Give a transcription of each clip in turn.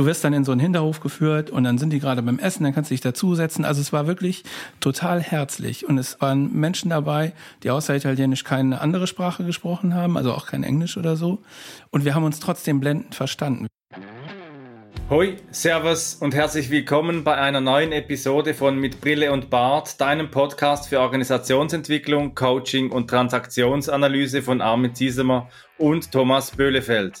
Du wirst dann in so einen Hinterhof geführt und dann sind die gerade beim Essen, dann kannst du dich dazusetzen. Also es war wirklich total herzlich und es waren Menschen dabei, die außer Italienisch keine andere Sprache gesprochen haben, also auch kein Englisch oder so. Und wir haben uns trotzdem blendend verstanden. Hoi, Servus und herzlich willkommen bei einer neuen Episode von Mit Brille und Bart, deinem Podcast für Organisationsentwicklung, Coaching und Transaktionsanalyse von Armin Ziesemer und Thomas Böhlefeld.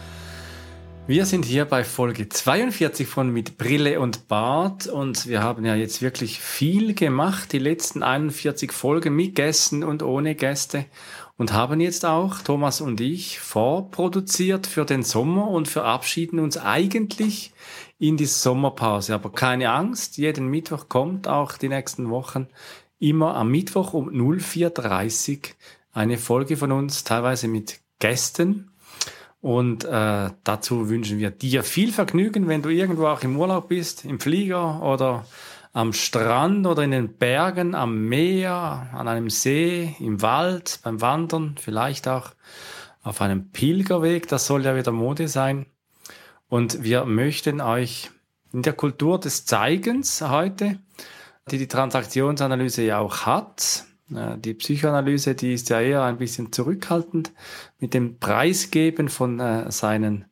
Wir sind hier bei Folge 42 von Mit Brille und Bart und wir haben ja jetzt wirklich viel gemacht, die letzten 41 Folgen mit Gästen und ohne Gäste und haben jetzt auch, Thomas und ich, vorproduziert für den Sommer und verabschieden uns eigentlich in die Sommerpause. Aber keine Angst, jeden Mittwoch kommt auch die nächsten Wochen immer am Mittwoch um 04.30 Uhr eine Folge von uns, teilweise mit Gästen. Und äh, dazu wünschen wir dir viel Vergnügen, wenn du irgendwo auch im Urlaub bist, im Flieger oder am Strand oder in den Bergen, am Meer, an einem See, im Wald, beim Wandern, vielleicht auch auf einem Pilgerweg, das soll ja wieder Mode sein. Und wir möchten euch in der Kultur des Zeigens heute, die die Transaktionsanalyse ja auch hat, die Psychoanalyse, die ist ja eher ein bisschen zurückhaltend mit dem Preisgeben von äh, seinen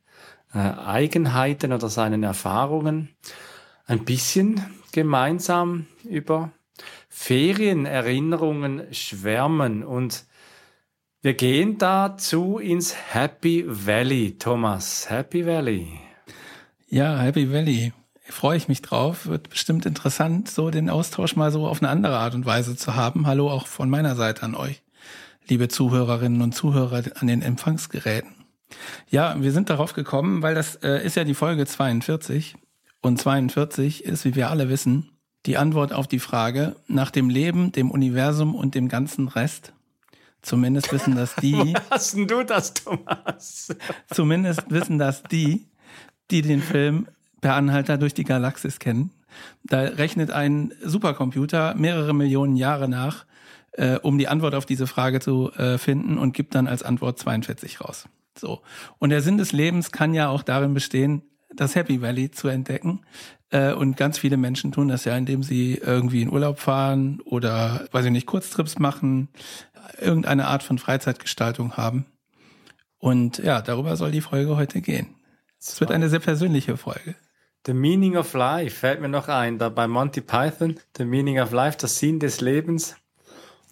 äh, Eigenheiten oder seinen Erfahrungen. Ein bisschen gemeinsam über Ferienerinnerungen schwärmen und wir gehen dazu ins Happy Valley, Thomas. Happy Valley. Ja, Happy Valley. Freue ich mich drauf. Wird bestimmt interessant, so den Austausch mal so auf eine andere Art und Weise zu haben. Hallo auch von meiner Seite an euch, liebe Zuhörerinnen und Zuhörer an den Empfangsgeräten. Ja, wir sind darauf gekommen, weil das äh, ist ja die Folge 42 und 42 ist, wie wir alle wissen, die Antwort auf die Frage nach dem Leben, dem Universum und dem ganzen Rest. Zumindest wissen das die. Hast du das, Thomas? Zumindest wissen das die, die den Film Per Anhalter durch die Galaxis kennen. Da rechnet ein Supercomputer mehrere Millionen Jahre nach, äh, um die Antwort auf diese Frage zu äh, finden und gibt dann als Antwort 42 raus. So. Und der Sinn des Lebens kann ja auch darin bestehen, das Happy Valley zu entdecken. Äh, und ganz viele Menschen tun das ja, indem sie irgendwie in Urlaub fahren oder, weiß ich nicht, Kurztrips machen, irgendeine Art von Freizeitgestaltung haben. Und ja, darüber soll die Folge heute gehen. Es wird eine sehr persönliche Folge. The Meaning of Life fällt mir noch ein, da bei Monty Python, The Meaning of Life, der Sinn des Lebens.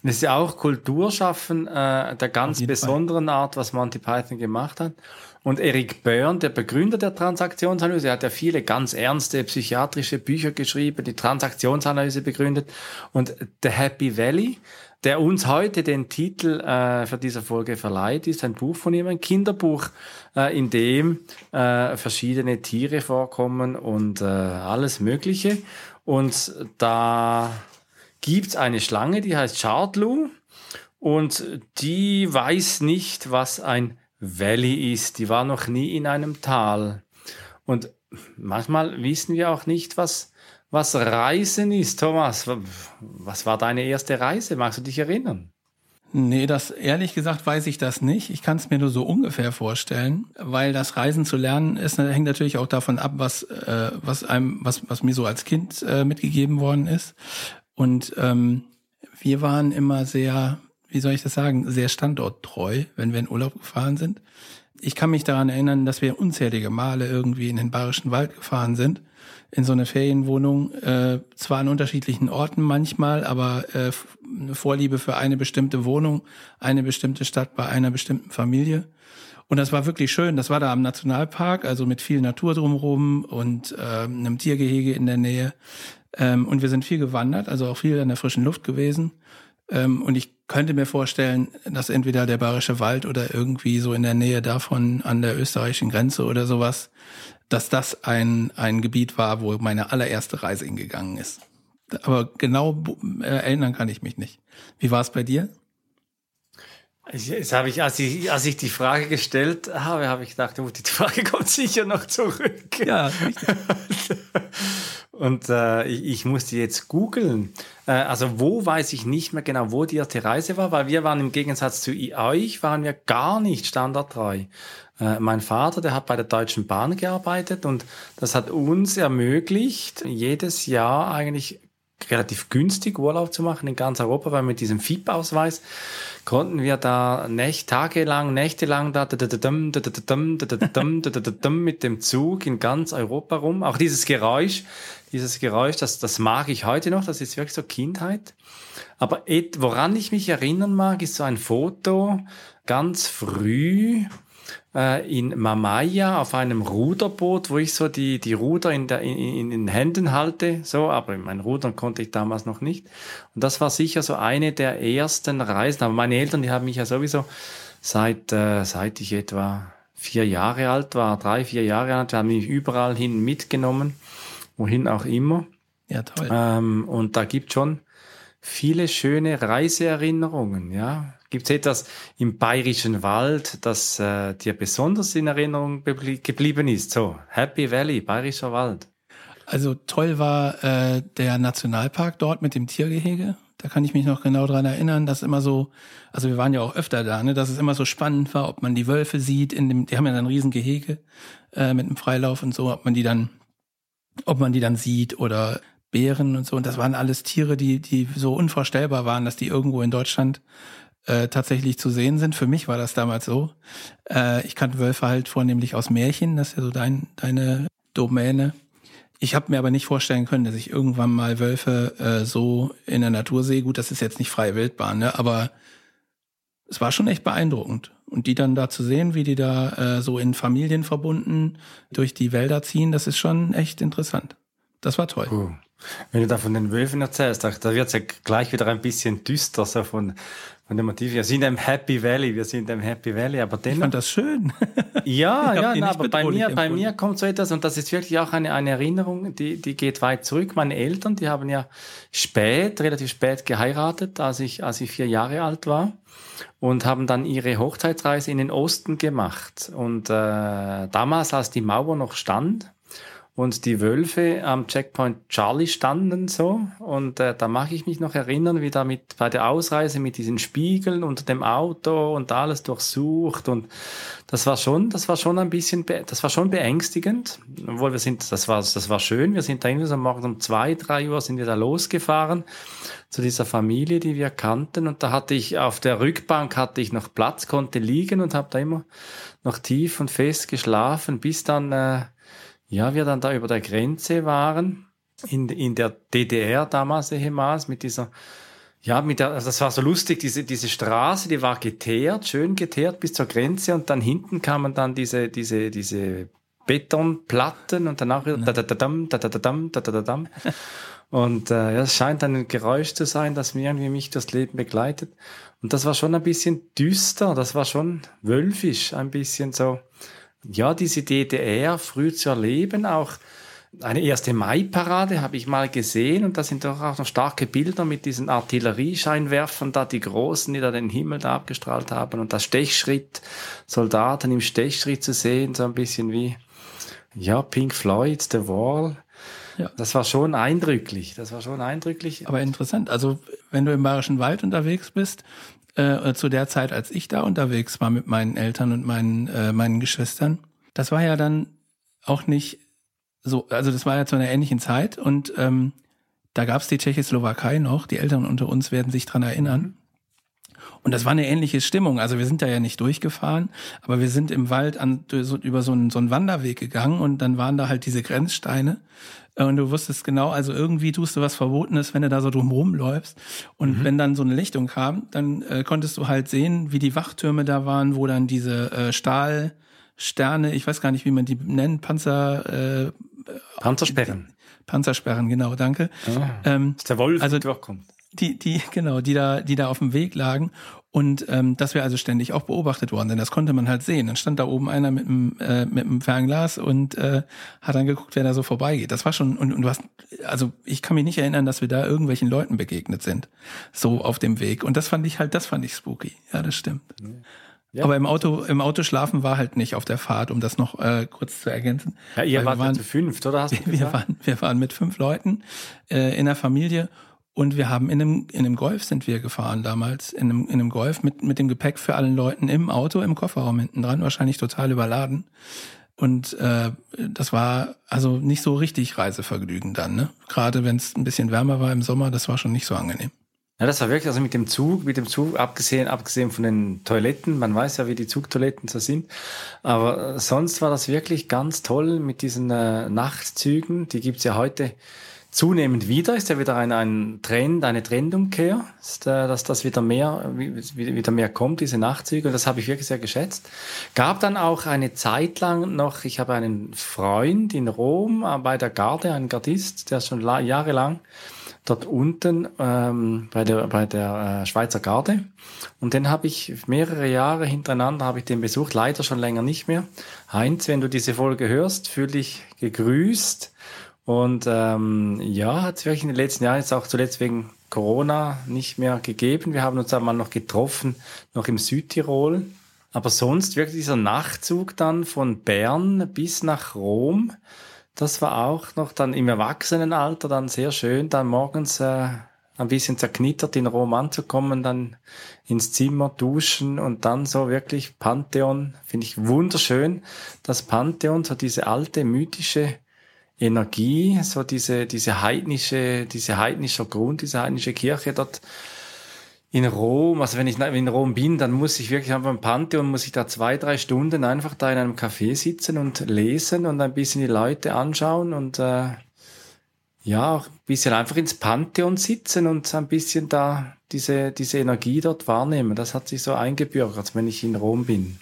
Und es ist ja auch Kulturschaffen äh, der ganz besonderen Fall. Art, was Monty Python gemacht hat. Und Eric Byrne, der Begründer der Transaktionsanalyse, hat ja viele ganz ernste psychiatrische Bücher geschrieben, die Transaktionsanalyse begründet. Und The Happy Valley, der uns heute den Titel äh, für diese Folge verleiht, ist ein Buch von ihm, ein Kinderbuch, äh, in dem äh, verschiedene Tiere vorkommen und äh, alles Mögliche. Und da gibt's eine Schlange, die heißt Chartlu und die weiß nicht, was ein Valley ist. Die war noch nie in einem Tal. Und manchmal wissen wir auch nicht, was, was Reisen ist. Thomas, was war deine erste Reise? Magst du dich erinnern? Nee, das ehrlich gesagt weiß ich das nicht. Ich kann es mir nur so ungefähr vorstellen, weil das Reisen zu lernen ist hängt natürlich auch davon ab, was äh, was einem was was mir so als Kind äh, mitgegeben worden ist. Und ähm, wir waren immer sehr wie soll ich das sagen, sehr standorttreu, wenn wir in Urlaub gefahren sind. Ich kann mich daran erinnern, dass wir unzählige Male irgendwie in den Bayerischen Wald gefahren sind, in so eine Ferienwohnung, äh, zwar an unterschiedlichen Orten manchmal, aber äh, eine Vorliebe für eine bestimmte Wohnung, eine bestimmte Stadt bei einer bestimmten Familie. Und das war wirklich schön. Das war da am Nationalpark, also mit viel Natur drumherum und äh, einem Tiergehege in der Nähe. Ähm, und wir sind viel gewandert, also auch viel an der frischen Luft gewesen. Ähm, und ich könnte mir vorstellen, dass entweder der Bayerische Wald oder irgendwie so in der Nähe davon an der österreichischen Grenze oder sowas dass das ein, ein Gebiet war, wo meine allererste Reise hingegangen ist. Aber genau äh, erinnern kann ich mich nicht. Wie war es bei dir? Jetzt habe ich, als ich, als ich die Frage gestellt habe, habe ich gedacht, oh, die Frage kommt sicher noch zurück. Ja. Und äh, ich, ich musste jetzt googeln. Äh, also wo weiß ich nicht mehr genau, wo die erste Reise war, weil wir waren im Gegensatz zu euch, waren wir gar nicht standardtreu. Äh, mein Vater, der hat bei der Deutschen Bahn gearbeitet und das hat uns ermöglicht, jedes Jahr eigentlich relativ günstig Urlaub zu machen in ganz Europa, weil mit diesem FIP-Ausweis konnten wir da nächt, tagelang, nächtelang da mit dem Zug in ganz Europa rum. Auch dieses Geräusch, dieses Geräusch, das, das mag ich heute noch, das ist wirklich so Kindheit. Aber woran ich mich erinnern mag, ist so ein Foto ganz früh, äh, in Mamaya auf einem Ruderboot, wo ich so die, die Ruder in, der, in, in den Händen halte, so, aber mein Rudern konnte ich damals noch nicht. Und das war sicher so eine der ersten Reisen. Aber meine Eltern, die haben mich ja sowieso seit, äh, seit ich etwa vier Jahre alt war, drei, vier Jahre alt, haben mich überall hin mitgenommen, wohin auch immer. Ja, toll. Ähm, und da gibt schon viele schöne Reiseerinnerungen, ja. Gibt es etwas im bayerischen Wald, das äh, dir besonders in Erinnerung geblieben ist? So, Happy Valley, bayerischer Wald. Also toll war äh, der Nationalpark dort mit dem Tiergehege. Da kann ich mich noch genau dran erinnern, dass immer so, also wir waren ja auch öfter da, ne, dass es immer so spannend war, ob man die Wölfe sieht in dem, die haben ja dann ein Riesengehege äh, mit einem Freilauf und so, ob man die dann, ob man die dann sieht oder Bären und so. Und das waren alles Tiere, die, die so unvorstellbar waren, dass die irgendwo in Deutschland äh, tatsächlich zu sehen sind. Für mich war das damals so. Äh, ich kannte Wölfe halt vornehmlich aus Märchen, das ist ja so dein, deine Domäne. Ich habe mir aber nicht vorstellen können, dass ich irgendwann mal Wölfe äh, so in der Natur sehe. Gut, das ist jetzt nicht freie Wildbahn, ne? aber es war schon echt beeindruckend. Und die dann da zu sehen, wie die da äh, so in Familien verbunden durch die Wälder ziehen, das ist schon echt interessant. Das war toll. Cool. Wenn du da von den Wölfen erzählst, da, da wird es ja gleich wieder ein bisschen düster, so von, von dem Motiv. Wir sind im Happy Valley, wir sind im Happy Valley, aber dennoch. Ich fand das schön. ja, ja, na, aber bei mir, bei mir kommt so etwas, und das ist wirklich auch eine, eine Erinnerung, die, die geht weit zurück. Meine Eltern, die haben ja spät, relativ spät geheiratet, als ich, als ich vier Jahre alt war und haben dann ihre Hochzeitsreise in den Osten gemacht. Und äh, damals, als die Mauer noch stand, und die Wölfe am Checkpoint Charlie standen so. Und äh, da mag ich mich noch erinnern, wie da mit bei der Ausreise mit diesen Spiegeln unter dem Auto und alles durchsucht. Und das war schon, das war schon ein bisschen, das war schon beängstigend, obwohl wir sind, das war, das war schön, wir sind da irgendwie so morgens um zwei, drei Uhr sind wir da losgefahren zu dieser Familie, die wir kannten. Und da hatte ich auf der Rückbank hatte ich noch Platz, konnte liegen und habe da immer noch tief und fest geschlafen, bis dann äh, ja, wir dann da über der Grenze waren, in, in der DDR damals ehemals, mit dieser, ja, mit der, also das war so lustig, diese, diese Straße, die war geteert, schön geteert bis zur Grenze und dann hinten kamen dann diese, diese, diese Betonplatten und danach wieder da da da dam, da da da dam, da da da dam. Und äh, ja, es scheint ein Geräusch zu sein, das mir irgendwie mich das Leben begleitet. Und das war schon ein bisschen düster, das war schon wölfisch, ein bisschen so ja, diese DDR früh zu erleben, auch eine erste Mai-Parade habe ich mal gesehen und da sind doch auch noch starke Bilder mit diesen Artilleriescheinwerfern da, die großen, die da den Himmel da abgestrahlt haben und das Stechschritt, Soldaten im Stechschritt zu sehen, so ein bisschen wie, ja, Pink Floyd, The Wall. Ja. Das war schon eindrücklich, das war schon eindrücklich. Aber interessant, also wenn du im Bayerischen Wald unterwegs bist, äh, zu der Zeit, als ich da unterwegs war mit meinen Eltern und meinen, äh, meinen Geschwistern. Das war ja dann auch nicht so, also das war ja zu einer ähnlichen Zeit und ähm, da gab es die Tschechoslowakei noch, die Eltern unter uns werden sich dran erinnern. Und das war eine ähnliche Stimmung. Also wir sind da ja nicht durchgefahren, aber wir sind im Wald an, so, über so einen, so einen Wanderweg gegangen und dann waren da halt diese Grenzsteine. Und du wusstest genau, also irgendwie tust du was Verbotenes, wenn du da so drumherum läufst. Und mhm. wenn dann so eine Lichtung kam, dann äh, konntest du halt sehen, wie die Wachtürme da waren, wo dann diese äh, Stahlsterne, ich weiß gar nicht, wie man die nennt, Panzer... Äh, Panzersperren. Panzersperren, genau, danke. Ah, ähm, dass der Wolf also, durchkommt die, die, genau, die da, die da auf dem Weg lagen. Und ähm, dass wir also ständig auch beobachtet worden sind. Das konnte man halt sehen. Dann stand da oben einer mit einem, äh, mit einem Fernglas und äh, hat dann geguckt, wer da so vorbeigeht. Das war schon, und, und du hast, also ich kann mich nicht erinnern, dass wir da irgendwelchen Leuten begegnet sind. So auf dem Weg. Und das fand ich halt, das fand ich spooky. Ja, das stimmt. Ja. Aber im Auto, im Auto schlafen war halt nicht auf der Fahrt, um das noch äh, kurz zu ergänzen. Ja, ihr wart waren, zu fünft, oder? Hast du wir, waren, wir waren mit fünf Leuten äh, in der Familie und wir haben in einem, in einem Golf sind wir gefahren damals, in einem, in einem Golf mit, mit dem Gepäck für allen Leuten im Auto, im Kofferraum hinten dran, wahrscheinlich total überladen. Und äh, das war also nicht so richtig Reisevergnügen dann, ne? Gerade wenn es ein bisschen wärmer war im Sommer, das war schon nicht so angenehm. Ja, das war wirklich, also mit dem Zug, mit dem Zug, abgesehen, abgesehen von den Toiletten, man weiß ja, wie die Zugtoiletten so sind, aber sonst war das wirklich ganz toll mit diesen äh, Nachtzügen, die gibt's ja heute zunehmend wieder, ist ja wieder ein, ein Trend, eine Trendumkehr, äh, dass das wieder mehr, wieder mehr kommt, diese Nachtzüge, und das habe ich wirklich sehr geschätzt. Gab dann auch eine Zeit lang noch, ich habe einen Freund in Rom äh, bei der Garde, einen Gardist, der schon jahrelang dort unten ähm, bei der, bei der äh, Schweizer Garde. Und den habe ich mehrere Jahre hintereinander habe ich den besucht, leider schon länger nicht mehr. Heinz, wenn du diese Folge hörst, fühl dich gegrüßt. Und ähm, ja, hat es wirklich in den letzten Jahren jetzt auch zuletzt wegen Corona nicht mehr gegeben. Wir haben uns einmal noch getroffen, noch im Südtirol. Aber sonst wirklich dieser Nachtzug dann von Bern bis nach Rom, das war auch noch dann im Erwachsenenalter dann sehr schön, dann morgens äh, ein bisschen zerknittert in Rom anzukommen, dann ins Zimmer duschen und dann so wirklich Pantheon, finde ich wunderschön. Das Pantheon, so diese alte mythische Energie, so diese, diese heidnische, diese heidnische Grund, diese heidnische Kirche dort in Rom, also wenn ich in Rom bin, dann muss ich wirklich einfach im Pantheon, muss ich da zwei, drei Stunden einfach da in einem Café sitzen und lesen und ein bisschen die Leute anschauen und äh, ja, auch ein bisschen einfach ins Pantheon sitzen und ein bisschen da diese, diese Energie dort wahrnehmen. Das hat sich so eingebürgert, wenn ich in Rom bin.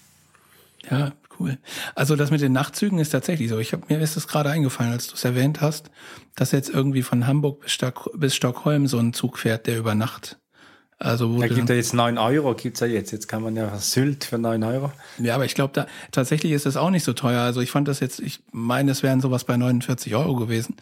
Ja, Cool. Also das mit den Nachtzügen ist tatsächlich so. Ich hab, mir ist es gerade eingefallen, als du es erwähnt hast, dass jetzt irgendwie von Hamburg bis, Stock, bis Stockholm so ein Zug fährt, der über Nacht also wo da gibt ja jetzt neun Euro, gibt's ja jetzt. Jetzt kann man ja Sylt für neun Euro. Ja, aber ich glaube, da tatsächlich ist das auch nicht so teuer. Also ich fand das jetzt, ich meine, es wären sowas bei 49 Euro gewesen,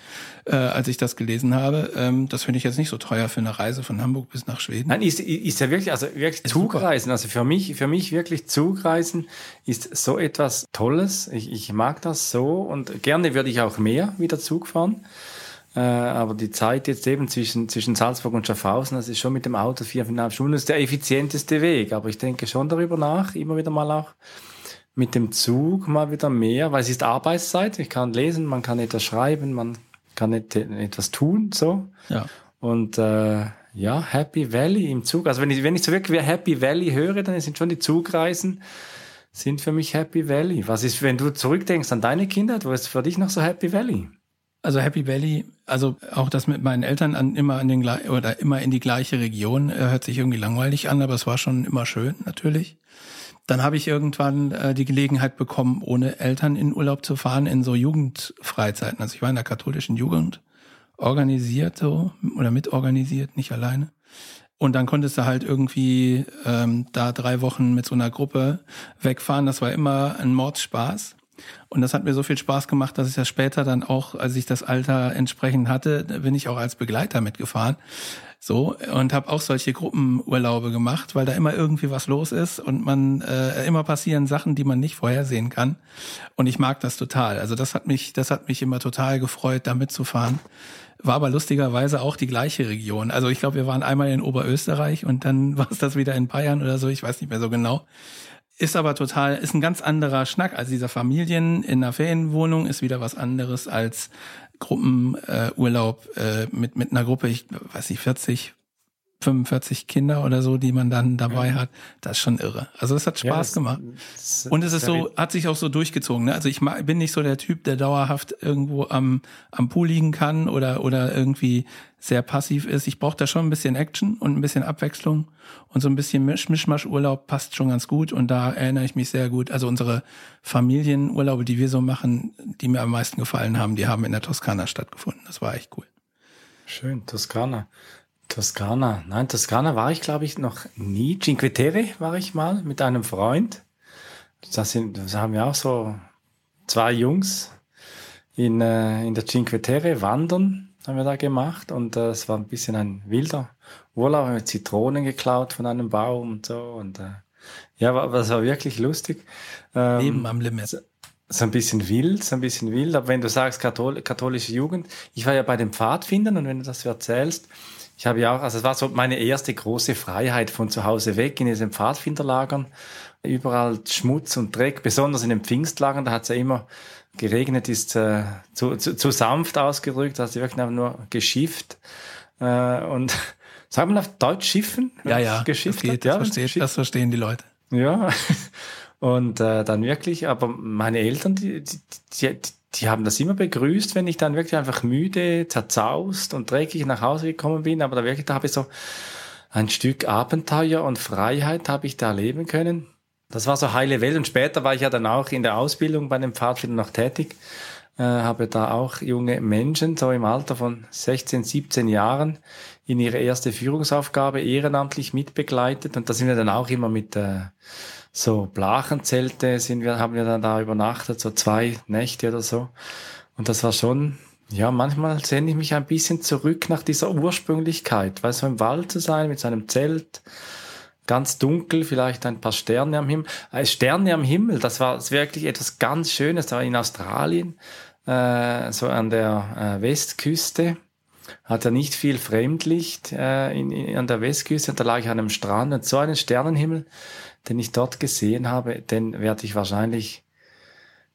äh, als ich das gelesen habe. Ähm, das finde ich jetzt nicht so teuer für eine Reise von Hamburg bis nach Schweden. Nein, ist, ist ja wirklich, also wirklich ist Zugreisen. Super. Also für mich, für mich wirklich Zugreisen ist so etwas Tolles. Ich, ich mag das so und gerne würde ich auch mehr wieder Zug fahren. Äh, aber die Zeit jetzt eben zwischen, zwischen Salzburg und Schaffhausen, das ist schon mit dem Auto viereinhalb Stunden, das ist der effizienteste Weg. Aber ich denke schon darüber nach, immer wieder mal auch mit dem Zug mal wieder mehr, weil es ist Arbeitszeit. Ich kann lesen, man kann etwas schreiben, man kann etwas tun, so. Ja. Und äh, ja, Happy Valley im Zug. Also wenn ich, wenn ich so wirklich Happy Valley höre, dann sind schon die Zugreisen sind für mich Happy Valley. Was ist, wenn du zurückdenkst an deine Kindheit, wo ist für dich noch so Happy Valley? Also Happy Valley, also auch das mit meinen Eltern an, immer an den oder immer in die gleiche Region äh, hört sich irgendwie langweilig an, aber es war schon immer schön natürlich. Dann habe ich irgendwann äh, die Gelegenheit bekommen, ohne Eltern in Urlaub zu fahren in so Jugendfreizeiten. Also ich war in der katholischen Jugend organisiert so oder mitorganisiert, nicht alleine. Und dann konntest du halt irgendwie ähm, da drei Wochen mit so einer Gruppe wegfahren. Das war immer ein Mordsspaß. Und das hat mir so viel Spaß gemacht, dass ich das später dann auch, als ich das Alter entsprechend hatte, bin ich auch als Begleiter mitgefahren. So und habe auch solche Gruppenurlaube gemacht, weil da immer irgendwie was los ist und man äh, immer passieren Sachen, die man nicht vorhersehen kann. Und ich mag das total. Also das hat mich, das hat mich immer total gefreut, da mitzufahren. War aber lustigerweise auch die gleiche Region. Also ich glaube, wir waren einmal in Oberösterreich und dann war es das wieder in Bayern oder so. Ich weiß nicht mehr so genau. Ist aber total, ist ein ganz anderer Schnack. Also dieser Familien in einer Ferienwohnung ist wieder was anderes als Gruppenurlaub äh, äh, mit, mit einer Gruppe, ich weiß nicht, 40, 45 Kinder oder so, die man dann dabei ja. hat. Das ist schon irre. Also es hat Spaß ja, das, gemacht. Das, und es ist so, hat sich auch so durchgezogen. Ne? Also ich bin nicht so der Typ, der dauerhaft irgendwo am, am Pool liegen kann oder, oder irgendwie sehr passiv ist. Ich brauche da schon ein bisschen Action und ein bisschen Abwechslung. Und so ein bisschen Misch Mischmasch-Urlaub passt schon ganz gut. Und da erinnere ich mich sehr gut. Also unsere Familienurlaube, die wir so machen, die mir am meisten gefallen haben, die haben in der Toskana stattgefunden. Das war echt cool. Schön, Toskana. Toskana. Nein, Toskana war ich, glaube ich, noch nie. Cinque Terre war ich mal mit einem Freund. Das, sind, das haben wir auch so zwei Jungs in, äh, in der Cinque Terre wandern haben wir da gemacht und äh, es war ein bisschen ein wilder Urlaub, mit Zitronen geklaut von einem Baum und so und äh, ja, war, das war wirklich lustig. Ähm, Leben am Limit. So ein bisschen wild, so ein bisschen wild, aber wenn du sagst Kathol katholische Jugend, ich war ja bei den Pfadfindern und wenn du das so erzählst, ich habe ja auch, also es war so meine erste große Freiheit von zu Hause weg in diesen Pfadfinderlagern. Überall Schmutz und Dreck, besonders in den Pfingstlagern, da hat es ja immer geregnet, ist äh, zu, zu, zu sanft ausgedrückt, da hast du wirklich einfach nur geschifft. Äh, und sagt man auf Deutsch schiffen? Ja, ja, geschifft das, geht, das, ja, versteht, das verstehen die Leute. Ja, und äh, dann wirklich, aber meine Eltern, die, die, die, die haben das immer begrüßt, wenn ich dann wirklich einfach müde, zerzaust und dreckig nach Hause gekommen bin. Aber da wirklich, da habe ich so ein Stück Abenteuer und Freiheit habe ich da erleben können. Das war so heile Welt. Und später war ich ja dann auch in der Ausbildung bei den Pfadfindern noch tätig. Äh, habe da auch junge Menschen, so im Alter von 16, 17 Jahren, in ihre erste Führungsaufgabe ehrenamtlich mitbegleitet. Und da sind wir dann auch immer mit äh, so Blachenzelte sind wir, haben wir dann da übernachtet, so zwei Nächte oder so. Und das war schon, ja, manchmal sehne ich mich ein bisschen zurück nach dieser Ursprünglichkeit, weil so im Wald zu sein mit seinem Zelt, ganz dunkel, vielleicht ein paar Sterne am Himmel. Äh, Sterne am Himmel, das war wirklich etwas ganz Schönes. Da war in Australien, äh, so an der äh, Westküste, hat ja nicht viel Fremdlicht äh, in, in, an der Westküste. Und da lag ich an einem Strand und so einen Sternenhimmel den ich dort gesehen habe, den werde ich wahrscheinlich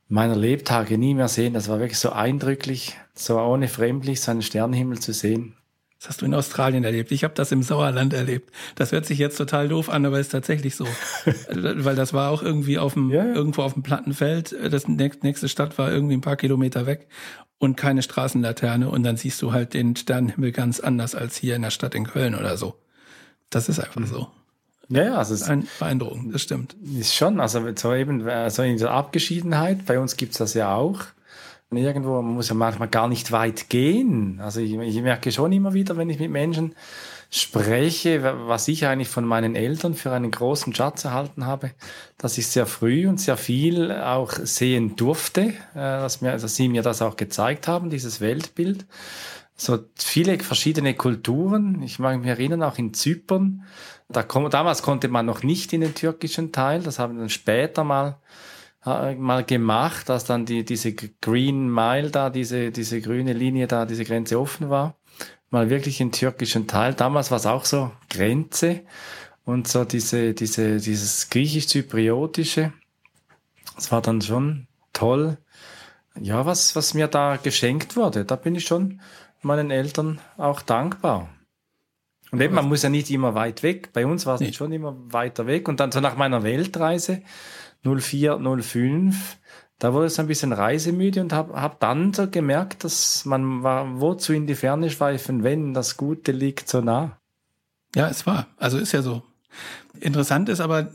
meiner Lebtage nie mehr sehen. Das war wirklich so eindrücklich, so ohne Fremdlich, seinen Sternenhimmel zu sehen. Das hast du in Australien erlebt. Ich habe das im Sauerland erlebt. Das hört sich jetzt total doof an, aber ist tatsächlich so. Weil das war auch irgendwie auf dem, ja, ja. irgendwo auf dem Plattenfeld. Das nächste Stadt war irgendwie ein paar Kilometer weg und keine Straßenlaterne. Und dann siehst du halt den Sternenhimmel ganz anders als hier in der Stadt in Köln oder so. Das ist einfach mhm. so. Ja, ja, also es ein beeindruckend, das stimmt. Ist schon, also so eben, also in der Abgeschiedenheit, bei uns gibt's das ja auch. Irgendwo, man muss ja manchmal gar nicht weit gehen. Also ich, ich merke schon immer wieder, wenn ich mit Menschen spreche, was ich eigentlich von meinen Eltern für einen großen Schatz erhalten habe, dass ich sehr früh und sehr viel auch sehen durfte, äh, dass, mir, dass sie mir das auch gezeigt haben, dieses Weltbild. So viele verschiedene Kulturen. Ich mag mich erinnern, auch in Zypern, da kom damals konnte man noch nicht in den türkischen Teil, das haben wir dann später mal äh, mal gemacht, dass dann die, diese Green Mile da, diese, diese grüne Linie da, diese Grenze offen war. Mal wirklich in türkischen Teil. Damals war es auch so Grenze und so diese, diese, dieses griechisch-zypriotische. Das war dann schon toll. Ja, was, was mir da geschenkt wurde, da bin ich schon meinen Eltern auch dankbar. Und eben, man muss ja nicht immer weit weg. Bei uns war es nee. schon immer weiter weg. Und dann so nach meiner Weltreise 04, 05, da wurde es ein bisschen reisemüde und habe hab dann so gemerkt, dass man war, wozu in die Ferne schweifen, wenn das Gute liegt so nah. Ja, es war. Also ist ja so. Interessant ist aber,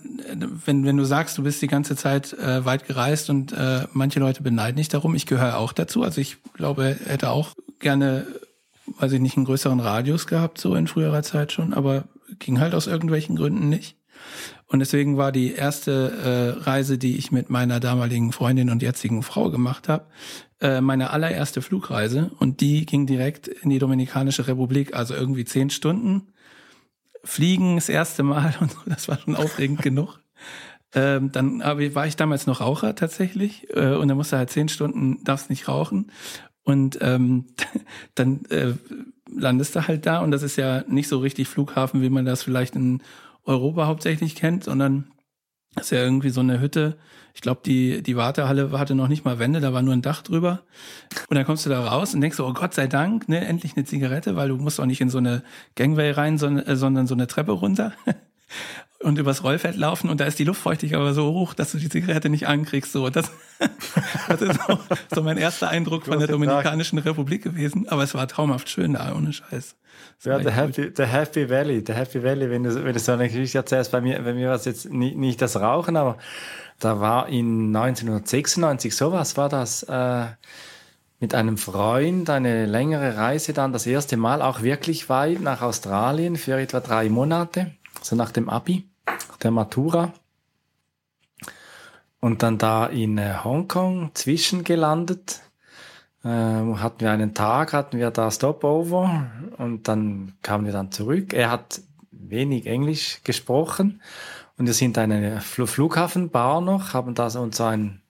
wenn, wenn du sagst, du bist die ganze Zeit äh, weit gereist und äh, manche Leute beneiden dich darum, ich gehöre auch dazu. Also ich glaube, hätte auch gerne weiß ich nicht, einen größeren Radius gehabt, so in früherer Zeit schon, aber ging halt aus irgendwelchen Gründen nicht. Und deswegen war die erste äh, Reise, die ich mit meiner damaligen Freundin und jetzigen Frau gemacht habe, äh, meine allererste Flugreise. Und die ging direkt in die Dominikanische Republik, also irgendwie zehn Stunden. Fliegen das erste Mal und so, das war schon aufregend genug. Ähm, dann aber war ich damals noch Raucher tatsächlich äh, und dann musste halt zehn Stunden, darfst nicht rauchen. Und ähm, dann äh, landest du halt da und das ist ja nicht so richtig Flughafen, wie man das vielleicht in Europa hauptsächlich kennt, sondern das ist ja irgendwie so eine Hütte. Ich glaube, die, die Wartehalle hatte noch nicht mal Wände, da war nur ein Dach drüber. Und dann kommst du da raus und denkst so, oh Gott sei Dank, ne, endlich eine Zigarette, weil du musst auch nicht in so eine Gangway rein, sondern, äh, sondern so eine Treppe runter und übers Rollfeld laufen und da ist die Luftfeuchtigkeit aber so hoch, dass du die Zigarette nicht ankriegst. So, das, das ist auch so mein erster Eindruck von der Dominikanischen Republik gewesen. Aber es war traumhaft schön da, ohne Scheiß. Ja, der Happy, der Happy Valley, der Happy Valley, wenn du, wenn du so eine Geschichte erzählst, bei mir, bei mir war es jetzt nicht, nicht das Rauchen, aber da war in 1996 sowas war das, äh, mit einem Freund eine längere Reise dann das erste Mal auch wirklich weit nach Australien für etwa drei Monate, so nach dem Abi, der Matura. Und dann da in äh, Hongkong zwischengelandet. Äh, hatten wir einen Tag, hatten wir da Stopover und dann kamen wir dann zurück. Er hat wenig Englisch gesprochen und wir sind eine Flughafenbar noch, haben da uns ein,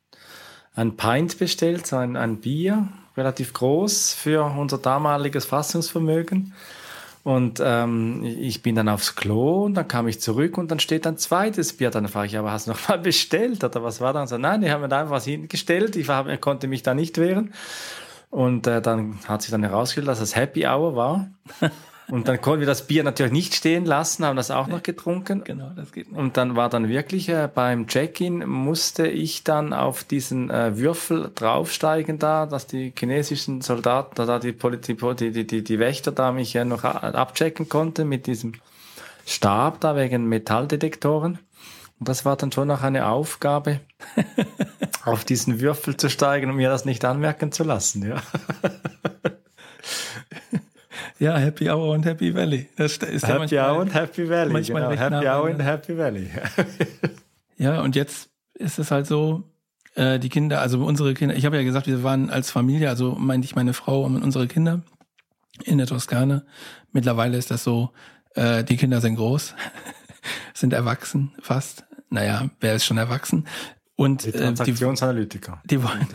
ein Pint bestellt, so ein, ein Bier, relativ groß für unser damaliges Fassungsvermögen. Und ähm, ich bin dann aufs Klo und dann kam ich zurück und dann steht ein zweites Bier. Dann frage ich, aber hast du noch mal bestellt oder was war dann? So, nein, die haben mir da einfach was hingestellt. Ich war, konnte mich da nicht wehren. Und äh, dann hat sich dann herausgestellt, dass es Happy Hour war. Und dann konnten wir das Bier natürlich nicht stehen lassen, haben das auch noch getrunken. Genau, das geht nicht. Und dann war dann wirklich äh, beim Check-in musste ich dann auf diesen äh, Würfel draufsteigen da, dass die chinesischen Soldaten, da die, Politi die, die, die, die Wächter da mich ja noch abchecken konnten mit diesem Stab da wegen Metalldetektoren. Und das war dann schon noch eine Aufgabe, auf diesen Würfel zu steigen und mir das nicht anmerken zu lassen, ja. Ja, Happy Hour und Happy Valley. Das ist Happy ja Hour und Happy Valley. Manchmal genau. Happy Hour und Happy Valley. ja, und jetzt ist es halt so, äh, die Kinder, also unsere Kinder, ich habe ja gesagt, wir waren als Familie, also meinte ich meine Frau und unsere Kinder in der Toskana. Mittlerweile ist das so, äh, die Kinder sind groß, sind erwachsen fast. Naja, wer ist schon erwachsen? Und die Transaktionsanalytiker. Die, die wollen,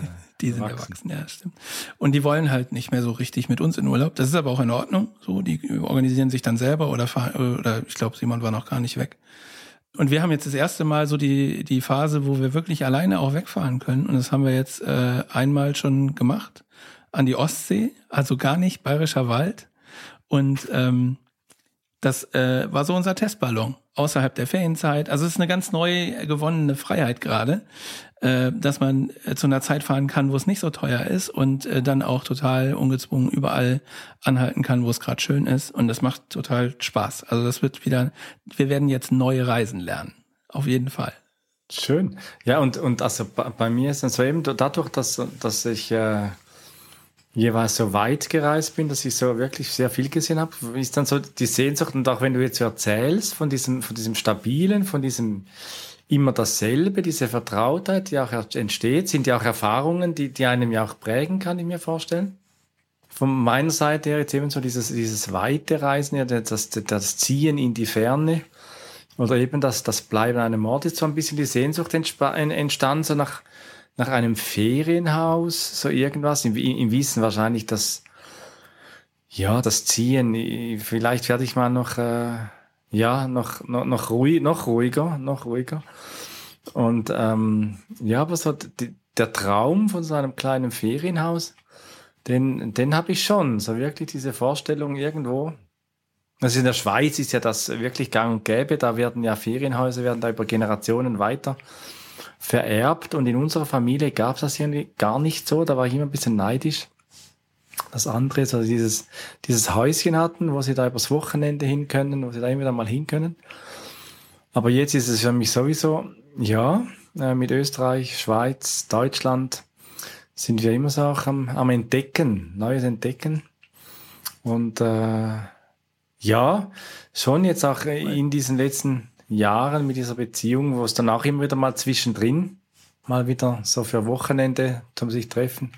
die sind erwachsen. erwachsen, ja, stimmt. Und die wollen halt nicht mehr so richtig mit uns in Urlaub. Das ist aber auch in Ordnung. So, die organisieren sich dann selber oder fahren, oder ich glaube, Simon war noch gar nicht weg. Und wir haben jetzt das erste Mal so die, die Phase, wo wir wirklich alleine auch wegfahren können. Und das haben wir jetzt äh, einmal schon gemacht an die Ostsee, also gar nicht bayerischer Wald. Und ähm, das äh, war so unser Testballon außerhalb der Ferienzeit. Also es ist eine ganz neu gewonnene Freiheit gerade, äh, dass man äh, zu einer Zeit fahren kann, wo es nicht so teuer ist und äh, dann auch total ungezwungen überall anhalten kann, wo es gerade schön ist. Und das macht total Spaß. Also das wird wieder, wir werden jetzt neue Reisen lernen. Auf jeden Fall. Schön. Ja, und, und also bei, mir ist es so eben dadurch, dass, dass ich äh, jeweils so weit gereist bin, dass ich so wirklich sehr viel gesehen habe, ist dann so die Sehnsucht und auch wenn du jetzt erzählst von diesem, von diesem stabilen, von diesem immer dasselbe, diese Vertrautheit, die auch entsteht, sind ja auch Erfahrungen, die, die einem ja auch prägen, kann ich mir vorstellen. Von meiner Seite her jetzt eben so dieses, dieses weite Reisen, ja, das, das Ziehen in die Ferne oder eben das, das Bleiben an einem Ort ist so ein bisschen die Sehnsucht entstanden, so nach, nach einem Ferienhaus, so irgendwas, im, im Wissen wahrscheinlich, dass, ja, das Ziehen, vielleicht werde ich mal noch, äh, ja, noch, noch, noch, ruhig, noch ruhiger, noch ruhiger. Und ähm, ja, aber so die, der Traum von so einem kleinen Ferienhaus, den, den habe ich schon. So wirklich diese Vorstellung irgendwo. Also in der Schweiz ist ja das wirklich gang und gäbe. Da werden ja Ferienhäuser, werden da über Generationen weiter vererbt und in unserer Familie gab es das irgendwie gar nicht so. Da war ich immer ein bisschen neidisch. Das andere also dieses, dieses Häuschen hatten, wo sie da übers Wochenende hin können, wo sie da immer wieder mal hin können. Aber jetzt ist es für mich sowieso, ja, äh, mit Österreich, Schweiz, Deutschland sind wir immer so auch am, am Entdecken, Neues Entdecken. Und äh, ja, schon jetzt auch in diesen letzten Jahren mit dieser Beziehung, wo es dann auch immer wieder mal zwischendrin, mal wieder so für Wochenende zum sich treffen,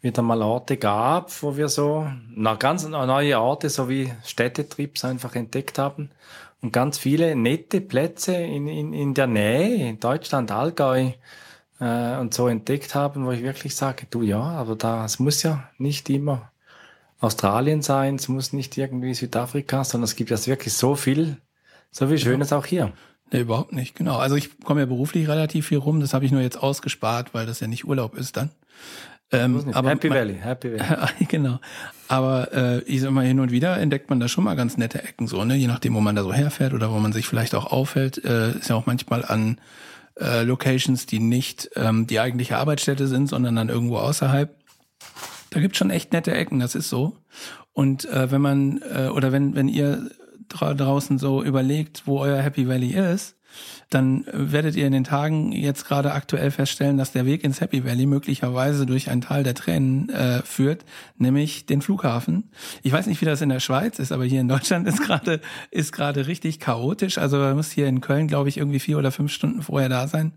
wieder mal Orte gab, wo wir so na, ganz neue Orte, so wie Städtetrips einfach entdeckt haben. Und ganz viele nette Plätze in, in, in der Nähe, in Deutschland, Allgäu äh, und so entdeckt haben, wo ich wirklich sage, du ja, aber da, es muss ja nicht immer Australien sein, es muss nicht irgendwie Südafrika, sondern es gibt ja wirklich so viel so wie schön ja. ist auch hier. Nee, überhaupt nicht, genau. Also ich komme ja beruflich relativ viel rum, das habe ich nur jetzt ausgespart, weil das ja nicht Urlaub ist dann. Ähm, aber Happy Valley, Happy Valley. genau. Aber äh, ich sag mal, hin und wieder entdeckt man da schon mal ganz nette Ecken so, ne? Je nachdem, wo man da so herfährt oder wo man sich vielleicht auch aufhält, äh, ist ja auch manchmal an äh, Locations, die nicht ähm, die eigentliche Arbeitsstätte sind, sondern dann irgendwo außerhalb. Da gibt's schon echt nette Ecken, das ist so. Und äh, wenn man, äh, oder wenn, wenn ihr draußen so überlegt, wo euer Happy Valley ist, dann werdet ihr in den Tagen jetzt gerade aktuell feststellen, dass der Weg ins Happy Valley möglicherweise durch ein Tal der Tränen äh, führt, nämlich den Flughafen. Ich weiß nicht, wie das in der Schweiz ist, aber hier in Deutschland ist gerade ist gerade richtig chaotisch. Also man muss hier in Köln, glaube ich, irgendwie vier oder fünf Stunden vorher da sein.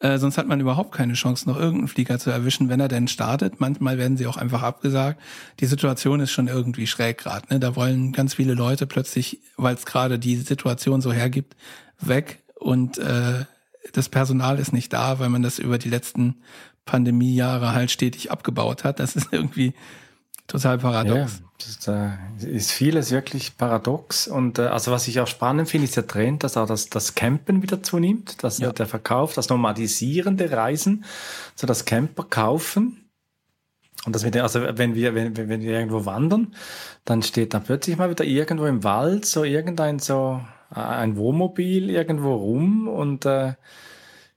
Äh, sonst hat man überhaupt keine Chance, noch irgendeinen Flieger zu erwischen, wenn er denn startet. Manchmal werden sie auch einfach abgesagt. Die Situation ist schon irgendwie schräg gerade. Ne? Da wollen ganz viele Leute plötzlich, weil es gerade die Situation so hergibt, weg und äh, das Personal ist nicht da, weil man das über die letzten Pandemiejahre halt stetig abgebaut hat. Das ist irgendwie total paradox. Ja, das äh, ist vieles wirklich paradox. Und äh, also was ich auch spannend finde, ist der Trend, dass auch das, das Campen wieder zunimmt, dass ja. der Verkauf, das normalisierende Reisen, so das Camper kaufen. Und das mit den, also wenn wir, wenn, wenn wir irgendwo wandern, dann steht da plötzlich mal wieder irgendwo im Wald so irgendein so ein Wohnmobil irgendwo rum und äh,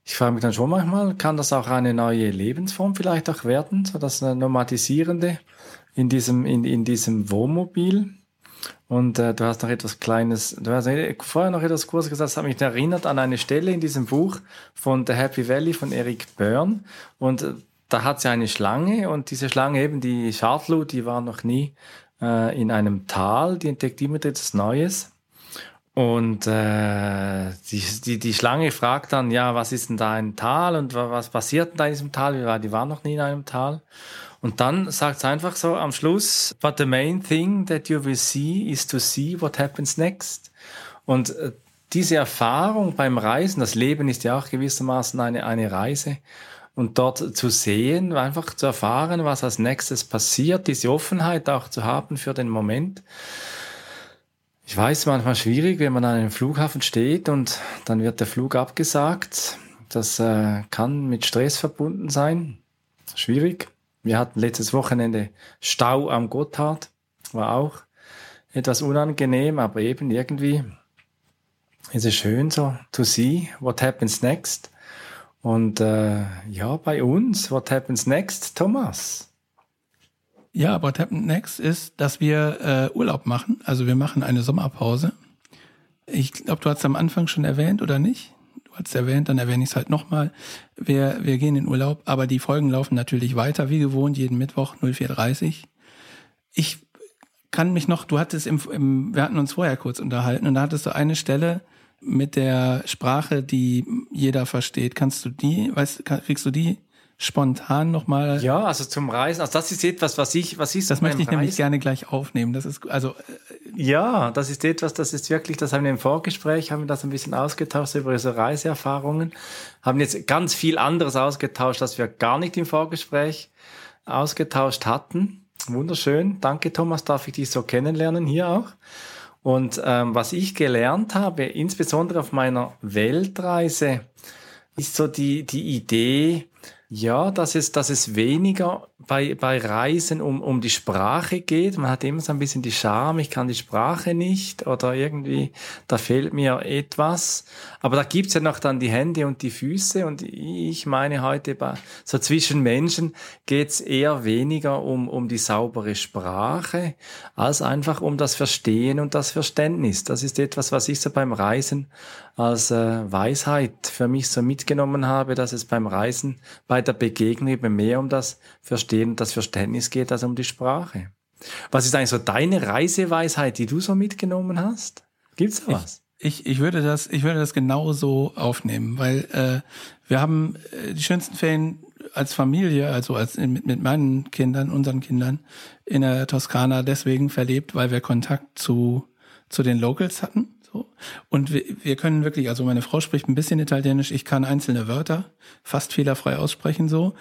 ich frage mich dann schon manchmal, kann das auch eine neue Lebensform vielleicht auch werden, so das Nomadisierende in diesem, in, in diesem Wohnmobil? Und äh, du hast noch etwas Kleines, du hast vorher noch etwas kurz gesagt, das hat mich erinnert an eine Stelle in diesem Buch von The Happy Valley von Eric Byrne. Und äh, da hat sie eine Schlange und diese Schlange eben, die Chartlu, die war noch nie äh, in einem Tal, die entdeckt immer etwas Neues. Und äh, die, die, die Schlange fragt dann, ja, was ist denn da ein Tal und was passiert denn da in diesem Tal? Die war noch nie in einem Tal. Und dann sagt es einfach so am Schluss, but the main thing that you will see is to see what happens next. Und äh, diese Erfahrung beim Reisen, das Leben ist ja auch gewissermaßen eine, eine Reise. Und dort zu sehen, einfach zu erfahren, was als nächstes passiert, diese Offenheit auch zu haben für den Moment. Ich weiß, manchmal schwierig, wenn man an einem Flughafen steht und dann wird der Flug abgesagt. Das äh, kann mit Stress verbunden sein. Schwierig. Wir hatten letztes Wochenende Stau am Gotthard. War auch etwas unangenehm, aber eben irgendwie ist es schön so to see what happens next. Und äh, ja, bei uns, what happens next, Thomas? Ja, What Happened Next ist, dass wir äh, Urlaub machen. Also wir machen eine Sommerpause. Ich glaube, du hast am Anfang schon erwähnt oder nicht? Du hast erwähnt, dann erwähne ich es halt nochmal. Wir, wir gehen in Urlaub, aber die Folgen laufen natürlich weiter, wie gewohnt, jeden Mittwoch 0430. Ich kann mich noch, du hattest im, im, wir hatten uns vorher kurz unterhalten und da hattest du eine Stelle mit der Sprache, die jeder versteht. Kannst du die, weißt, kriegst du die spontan nochmal. Ja, also zum Reisen. Also das ist etwas, was ich, was ich so Das möchte ich Reisen nämlich gerne gleich aufnehmen. Das ist, also. Äh, ja, das ist etwas, das ist wirklich, das haben wir im Vorgespräch, haben wir das ein bisschen ausgetauscht über unsere Reiseerfahrungen. Haben jetzt ganz viel anderes ausgetauscht, das wir gar nicht im Vorgespräch ausgetauscht hatten. Wunderschön. Danke, Thomas, darf ich dich so kennenlernen hier auch. Und ähm, was ich gelernt habe, insbesondere auf meiner Weltreise, ist so die, die Idee, ja, dass es, dass es weniger bei, bei Reisen um, um die Sprache geht. Man hat immer so ein bisschen die Scham, ich kann die Sprache nicht oder irgendwie, da fehlt mir etwas. Aber da gibt's ja noch dann die Hände und die Füße und ich meine heute, bei, so zwischen Menschen geht's eher weniger um, um die saubere Sprache, als einfach um das Verstehen und das Verständnis. Das ist etwas, was ich so beim Reisen als äh, Weisheit für mich so mitgenommen habe, dass es beim Reisen, bei der Begegnung eben mehr um das Verstehen das Verständnis geht als um die Sprache. Was ist eigentlich so deine Reiseweisheit, die du so mitgenommen hast? Gibt's da was? Ich, ich, ich würde das, ich würde das genauso aufnehmen, weil äh, wir haben äh, die schönsten Ferien als Familie, also als mit, mit meinen Kindern, unseren Kindern in der Toskana deswegen verlebt, weil wir Kontakt zu zu den Locals hatten so. Und wir, wir können wirklich, also meine Frau spricht ein bisschen Italienisch, ich kann einzelne Wörter fast fehlerfrei aussprechen so.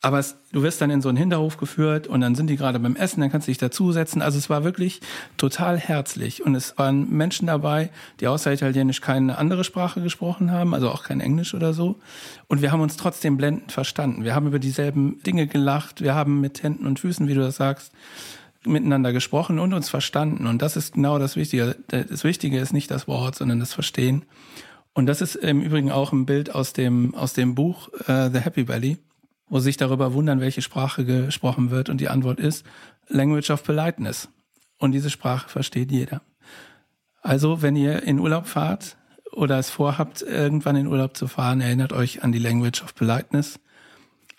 Aber es, du wirst dann in so einen Hinterhof geführt und dann sind die gerade beim Essen, dann kannst du dich dazusetzen. Also es war wirklich total herzlich. Und es waren Menschen dabei, die außer Italienisch keine andere Sprache gesprochen haben, also auch kein Englisch oder so. Und wir haben uns trotzdem blendend verstanden. Wir haben über dieselben Dinge gelacht, wir haben mit Händen und Füßen, wie du das sagst, miteinander gesprochen und uns verstanden. Und das ist genau das Wichtige. Das Wichtige ist nicht das Wort, sondern das Verstehen. Und das ist im Übrigen auch ein Bild aus dem, aus dem Buch uh, The Happy Valley, wo sich darüber wundern, welche Sprache gesprochen wird. Und die Antwort ist Language of Politeness. Und diese Sprache versteht jeder. Also, wenn ihr in Urlaub fahrt oder es vorhabt, irgendwann in Urlaub zu fahren, erinnert euch an die Language of Politeness.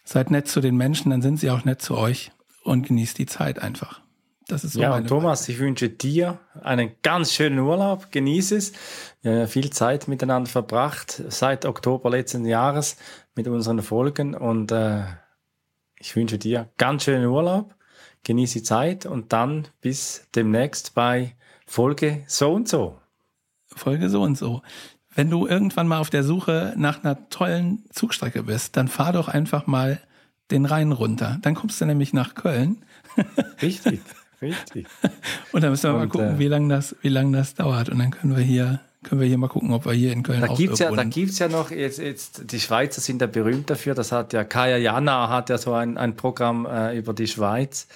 Seid nett zu den Menschen, dann sind sie auch nett zu euch und genießt die Zeit einfach. Das ist so ja, Thomas, Frage. ich wünsche dir einen ganz schönen Urlaub. Genieße es. Wir haben ja viel Zeit miteinander verbracht seit Oktober letzten Jahres mit unseren Folgen und äh, ich wünsche dir ganz schönen Urlaub. Genieße die Zeit und dann bis demnächst bei Folge so und so. Folge so und so. Wenn du irgendwann mal auf der Suche nach einer tollen Zugstrecke bist, dann fahr doch einfach mal den Rhein runter. Dann kommst du nämlich nach Köln. Richtig. Richtig. Und dann müssen wir und, mal gucken, äh, wie lange das, wie lang das dauert. Und dann können wir hier, können wir hier mal gucken, ob wir hier in Köln da auch gibt's ja, Da gibt's ja noch, jetzt, jetzt, die Schweizer sind ja berühmt dafür, das hat ja Kaya Jana hat ja so ein, ein Programm äh, über die Schweiz.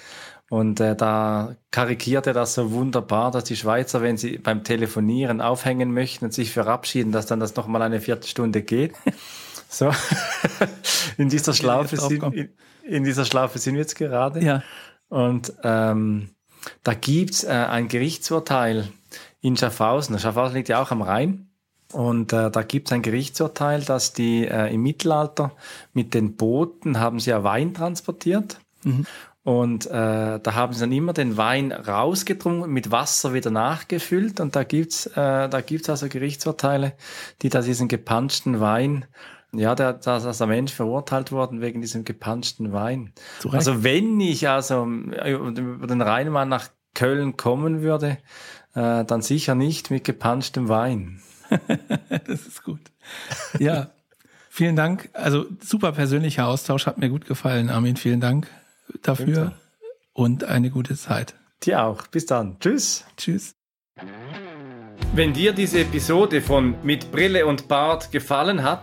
Und äh, da karikiert er das so wunderbar, dass die Schweizer, wenn sie beim Telefonieren aufhängen möchten und sich verabschieden, dass dann das nochmal eine Viertelstunde geht. so. in dieser Schlaufe sind, in, in, dieser Schlaufe sind wir jetzt gerade. Ja. Und ähm, da gibt's äh, ein Gerichtsurteil in Schaffhausen. Schaffhausen liegt ja auch am Rhein. Und äh, da gibt's ein Gerichtsurteil, dass die äh, im Mittelalter mit den Booten haben sie ja Wein transportiert. Mhm. Und äh, da haben sie dann immer den Wein rausgetrunken, mit Wasser wieder nachgefüllt. Und da gibt's äh, da gibt's also Gerichtsurteile, die da diesen gepanschten Wein ja, da, da ist der Mensch verurteilt worden wegen diesem gepanschten Wein. Also wenn ich also über den Rheinmann nach Köln kommen würde, äh, dann sicher nicht mit gepanschtem Wein. das ist gut. Ja, vielen Dank. Also super persönlicher Austausch, hat mir gut gefallen. Armin, vielen Dank dafür und eine gute Zeit. Dir auch. Bis dann. Tschüss. Tschüss. Wenn dir diese Episode von Mit Brille und Bart gefallen hat,